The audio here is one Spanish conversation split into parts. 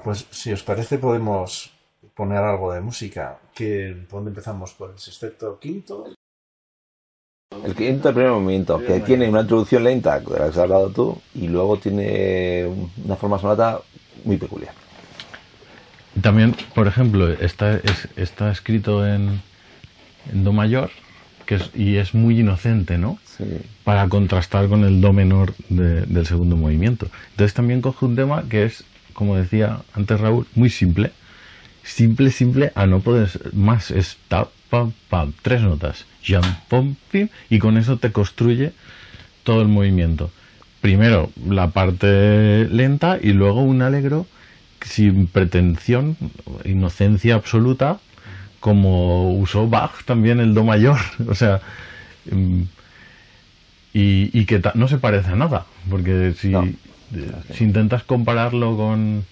pues si os parece podemos poner algo de música. Que, ¿Dónde empezamos? ¿Con el sexteto quinto? El quinto, el primer movimiento, que tiene una introducción lenta, de la que has hablado tú, y luego tiene una forma sonata muy peculiar. También, por ejemplo, está, está escrito en, Do mayor, que es, y es muy inocente, ¿no? Sí. Para contrastar con el Do menor del segundo movimiento. Entonces también coge un tema que es, como decía antes Raúl, muy simple. Simple, simple, a no poder más. Es tap, pam, pam, tres notas. Jam, pom, pim, y con eso te construye todo el movimiento. Primero la parte lenta y luego un alegro sin pretensión, inocencia absoluta, como usó Bach también el Do mayor. O sea, mm, y, que no se parece a nada, porque si, si intentas compararlo con,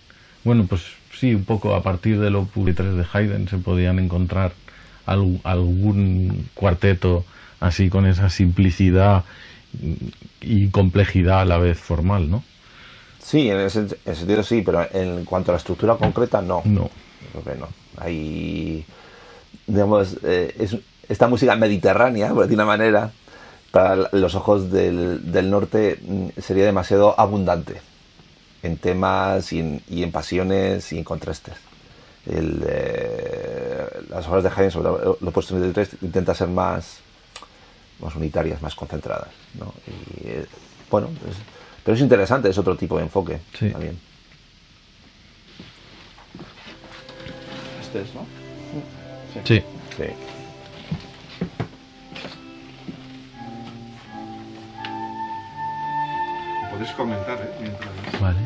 bueno, pues sí, un poco a partir del Opus 3 de Haydn se podían encontrar algún cuarteto así con esa simplicidad y complejidad a la vez formal, ¿no? Sí, en ese, sentido sí, pero en cuanto a la estructura concreta, no. No. Creo que no. Hay, digamos, eh, es, esta música mediterránea, por decir una manera, para los ojos del, del norte mm, sería demasiado abundante en temas y en, y en pasiones y en contrastes. El, eh, las obras de Haydn sobre lo puesto en el 3 intenta ser más, más unitarias, más concentradas. ¿no? Y, eh, bueno, es, pero es interesante, es otro tipo de enfoque sí. también. Este es, ¿no? Sí. Sí. Comentar, ¿eh? Mientras... Vale.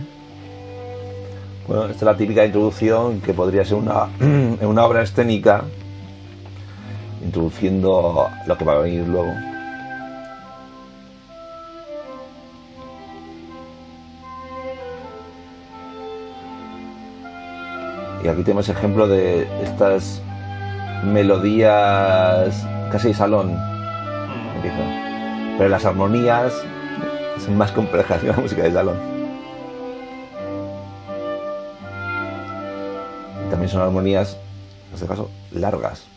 Bueno, esta es la típica introducción que podría ser una, una obra escénica introduciendo lo que va a venir luego. Y aquí tenemos ejemplo de estas melodías casi de salón. Empieza. Pero las armonías son más complejas que la música de salón. También son armonías, en este caso, largas.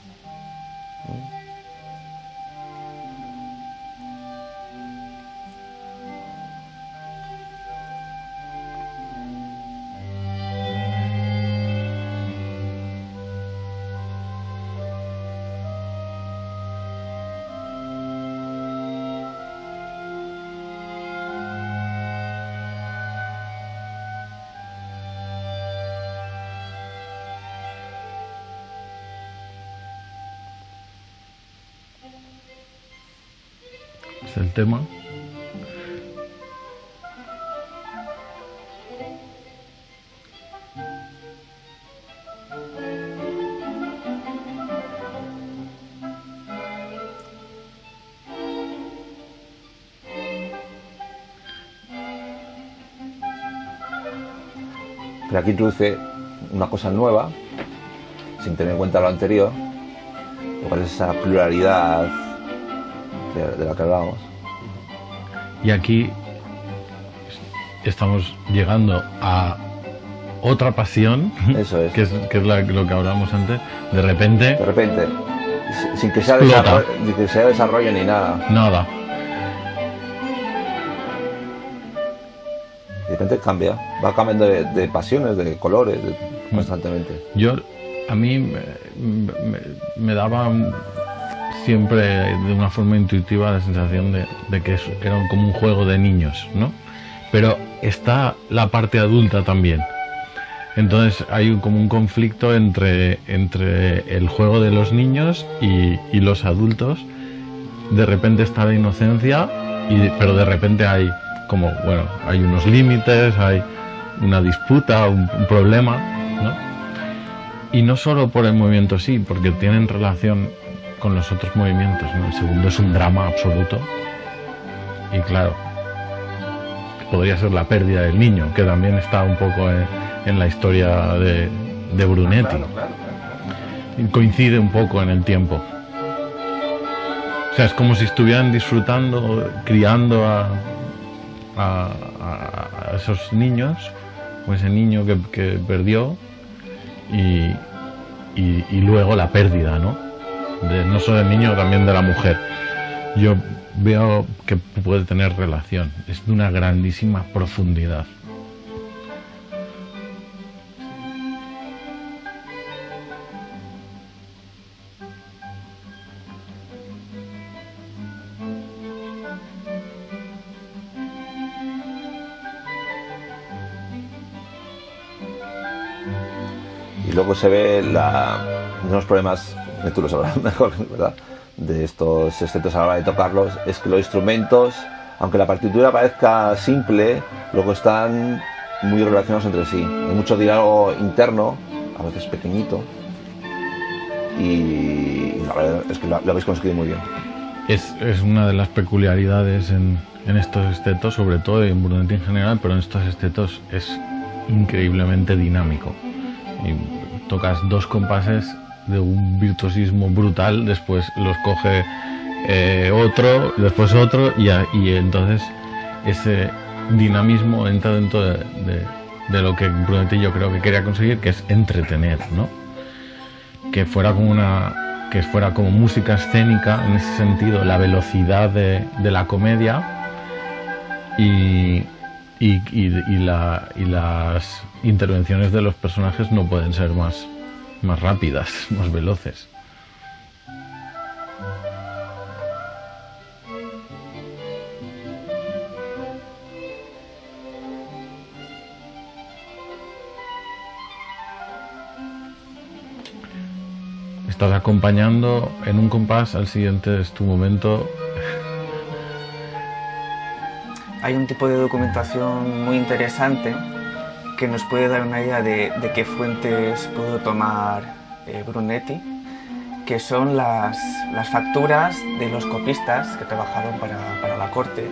Es el tema. Pero aquí introduce una cosa nueva, sin tener en cuenta lo anterior, lo cual es esa pluralidad de, de la que hablábamos. Y aquí estamos llegando a otra pasión, Eso es. que es, que es la- lo que hablábamos antes. De repente, De repente, si- sin que sea desarrollo, ni que sea desarrollo ni nada, nada. de repente cambia, va cambiando de, de pasiones, de colores, de- constantemente. Yo, a mí me, me- me daba siempre de una forma intuitiva la sensación de, de que es- era como un juego de niños, ¿no? Pero está la parte adulta también. Entonces hay un- como un conflicto entre, entre el juego de los niños y, y los adultos. De repente está la inocencia, y, pero de repente hay como, bueno, hay unos límites, hay una disputa, un, un problema, ¿no? Y no solo por el movimiento sí, porque tienen relación con los otros movimientos. ¿no? El segundo es un drama absoluto. Y claro, podría ser la pérdida del niño, que también está un poco en, en la historia de, de Brunetti. Claro, claro, claro. Y Coincide un poco en el tiempo. O sea, es como si estuvieran disfrutando, criando a, a- esos niños como ese niño que, que perdió y, y, y luego la pérdida, ¿no? De, no solo del niño, también de la mujer. Yo veo que puede tener relación, es de una grandísima profundidad. Luego se ve la, unos problemas, que tú lo sabrás mejor, ¿verdad? De estos exceptos a la hora de tocarlos, es que los instrumentos, aunque la partitura parezca simple, luego están muy relacionados entre sí. Hay mucho diálogo interno, a veces pequeñito, y la verdad es que lo, lo habéis conseguido muy bien. Es, es una de las peculiaridades en, en estos estetos, sobre todo en Brunetti en general, pero en estos estetos es increíblemente dinámico. Y tocas dos compases de un virtuosismo brutal, después los coge eh, otro, después otro, y, entonces ese dinamismo entra dentro de, lo que Brunetti yo creo que quería conseguir, que es entretener, ¿no? Que fuera como una que fuera como música escénica en ese sentido, la velocidad de, la comedia y las intervenciones de los personajes no pueden ser más, más rápidas, más veloces. Estás acompañando en un compás, al siguiente es tu momento. Hay un tipo de documentación muy interesante que nos puede dar una idea de, de qué fuentes pudo tomar eh, Brunetti, que son las, las facturas de los copistas que trabajaron para, para la corte.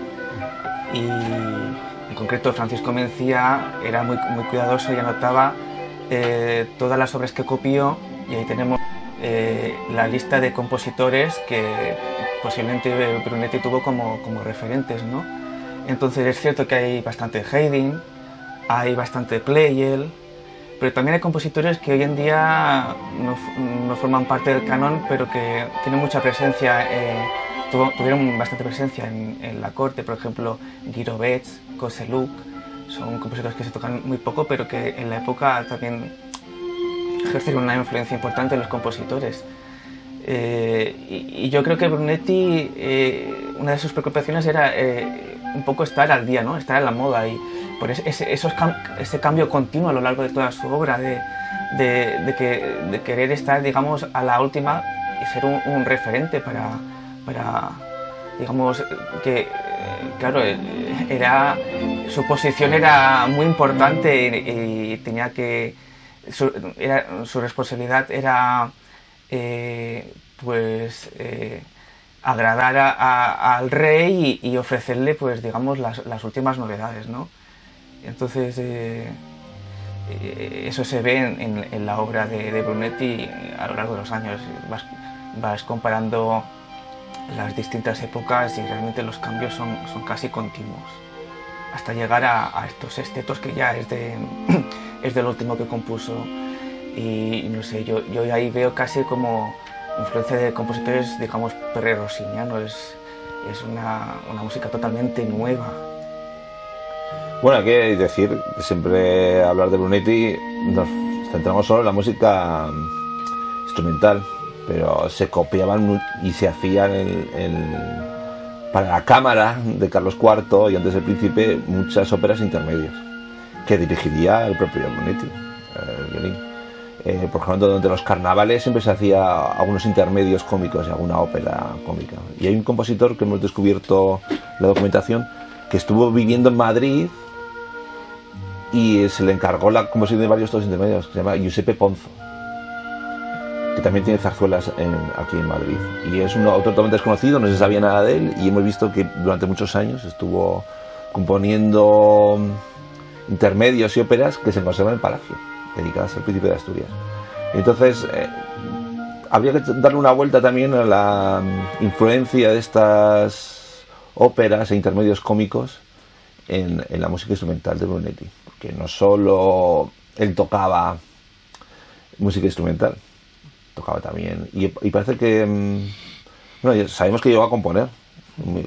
Y en concreto Francisco Mencía era muy, muy cuidadoso y anotaba eh, todas las obras que copió y ahí tenemos eh, la lista de compositores que posiblemente Brunetti tuvo como, como referentes, ¿no? Entonces es cierto que hay bastante Haydn, hay bastante Pleyel, pero también hay compositores que hoy en día no, no forman parte del canon, pero que tienen mucha presencia, eh, tuvieron bastante presencia en, en la corte, por ejemplo, Girovets, Koseluk, son compositores que se tocan muy poco, pero que en la época también ejercieron una influencia importante en los compositores. Eh, y, y yo creo que Brunetti, eh, una de sus preocupaciones era eh, un poco estar al día, ¿no? estar a la moda y por ese, ese- cambio continuo a lo largo de toda su obra, de, de- que, de querer estar, digamos, a la última y ser un, referente para, para, digamos, que, eh, claro, eh, era, su posición era muy importante y, tenía que, su, era, su responsabilidad era eh, pues agradar al rey y, y ofrecerle pues digamos las, las últimas novedades no entonces eh, eh, eso se ve en, en- la obra de, Brunetti a lo largo de los años. Vas, comparando las distintas épocas y realmente los cambios son, son casi continuos. Hasta llegar a, estos estetos que ya es, de, es del último que compuso. Y no sé, yo, yo ahí veo casi como influencia de compositores, digamos, perrerosinianos, es, es una, una música totalmente nueva. Bueno, hay que decir siempre hablar de Brunetti nos centramos solo en la música mm, instrumental, pero se copiaban y se hacían el- para la cámara de Carlos IV y antes del príncipe muchas óperas intermedias que dirigiría el propio Brunetti, eh. Eh, por ejemplo, durante los carnavales siempre se hacía algunos intermedios cómicos y alguna ópera cómica. Y hay un compositor que hemos descubierto la documentación que estuvo viviendo en Madrid y se le encargó la composición de varios tonos intermedios, que se llama Giuseppe Ponzo, que también tiene zarzuelas aquí en Madrid. Y es un autor totalmente desconocido, no se sabía nada de él, y hemos visto que durante muchos años estuvo componiendo intermedios y óperas que se conservan en el palacio, dedicadas al príncipe de Asturias. Entonces, eh, habría que darle una vuelta también a la mm, influencia de estas óperas e intermedios cómicos en, en la música instrumental de Brunetti, porque no solo él tocaba música instrumental, tocaba también, y, y parece que, mm, bueno, sabemos que llegó a componer,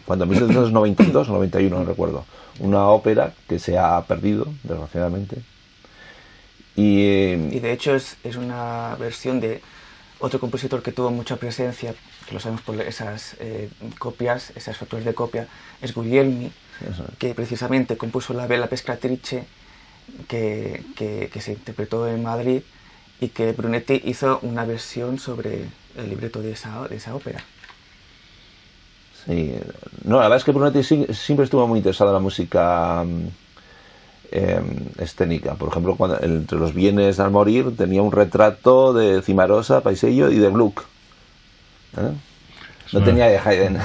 cuando en 1992 o 91, no recuerdo, una ópera que se ha perdido, desgraciadamente. Y, eh, Y de hecho es, es una versión de otro compositor que tuvo mucha presencia, que lo sabemos por esas eh, copias, esas facturas de copia, es Guglielmi, que precisamente compuso la Bella Pescatrice, que, que- que se interpretó en Madrid y que Brunetti hizo una versión sobre el libreto de esa, de esa ópera. Sí, no, la verdad es que Brunetti siempre estuvo muy interesado en la música eh, escénica. Por ejemplo, cuando, entre los bienes al morir tenía un retrato de Cimarosa, Paisello y de Gluck. ¿eh? No tenía de Haydn.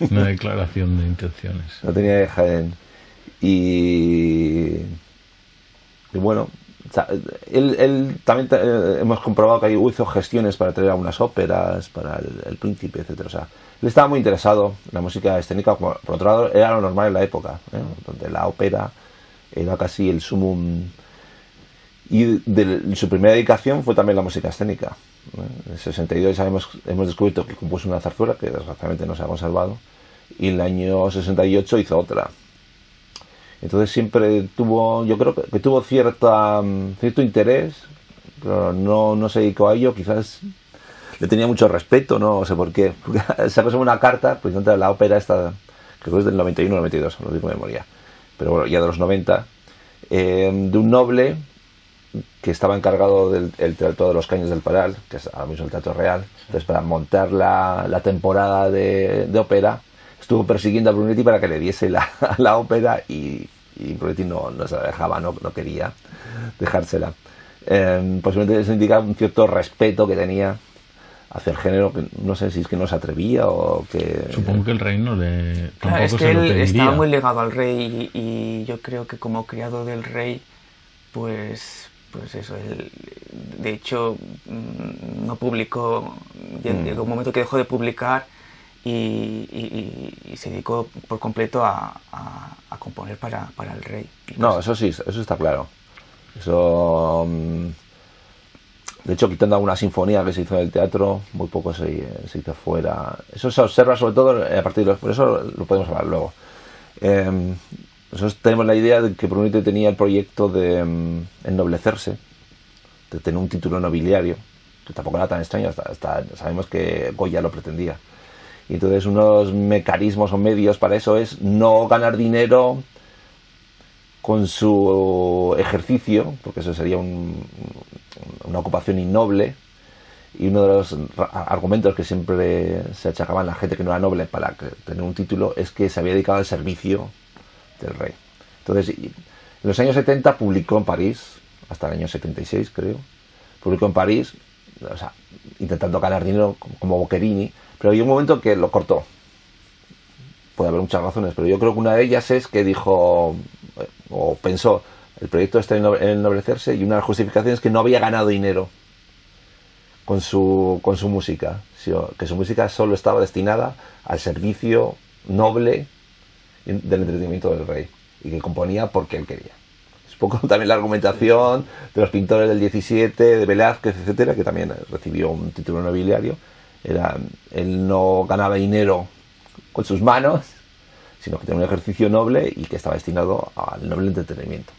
Una declaración de intenciones. No tenía de Haydn. Y, y bueno, él, él también eh, hemos comprobado que ahí hizo gestiones para traer algunas óperas, para el, príncipe, etcétera. O sea, él estaba muy interesado en la música escénica, por otro lado, era lo normal en la época, ¿eh? donde la ópera era casi el sumum. Y su primera dedicación fue también la música escénica. ¿eh? En el 62 sabemos, hemos descubierto que compuso una zarzuela, que desgraciadamente no se ha conservado, y en el año 68 hizo otra. Entonces siempre tuvo, yo creo que, tuvo cierta, mm, cierto interés, pero no, no se dedicó a ello, quizás le tenía mucho respeto, no sé por qué. Porque sacó una carta, pues de la ópera esta, creo que es del 91 o 92, lo digo de memoria, pero bueno, ya de los 90, eh, de un noble que estaba encargado del el Teatro de los Caños del Paral, que es ahora mismo el Teatro Real, entonces para montar la, la temporada de ópera, estuvo persiguiendo a Brunetti para que le diese la, la ópera y, y Brunetti no, no se la dejaba, no, no quería dejársela. Eh, posiblemente eso indica un cierto respeto que tenía hacia el género, que no sé si es que no se atrevía o que... Supongo que el rey no le. Claro, Tampoco es que se él estaba muy ligado al rey y, y yo creo que como criado del rey, pues, pues eso, él, de hecho mm, no publicó, Mm. llegó un momento que dejó de publicar y, y- y- se dedicó por completo a, componer para, el rey. No, eso sí, eso está claro. Eso. mm, De hecho, quitando alguna sinfonía que se hizo en el teatro, muy poco se, hizo fuera. Eso se observa sobre todo a partir de los. Por eso lo podemos hablar luego. Eh, nosotros tenemos la idea de que Brunetti tenía el proyecto de mm, ennoblecerse, de tener un título nobiliario, que tampoco era tan extraño, hasta sabemos que Goya lo pretendía. Y entonces unos mecanismos o medios para eso es no ganar dinero con su ejercicio, porque eso sería un- una ocupación innoble, y uno de los argumentos que siempre se achacaban a la gente que no era noble para tener un título es que se había dedicado al servicio del rey. Entonces, en los años 70 publicó en París, hasta el año 76 creo, publicó en París, o sea, intentando ganar dinero como Boccherini, pero hay un momento que lo cortó. Puede haber muchas razones, pero yo creo que una de ellas es que dijo, eh, o pensó, el proyecto está en ennoble- en ennoblecerse y una de las justificaciones es que no había ganado dinero con su, con su música, que su música solo estaba destinada al servicio noble del entretenimiento del rey y que componía porque él quería. Es un poco también la argumentación de los pintores del 17, de Velázquez, etcétera, que también recibió un título nobiliario. Era, él no ganaba dinero con sus manos, sino que tenía un ejercicio noble y que estaba destinado al noble entretenimiento.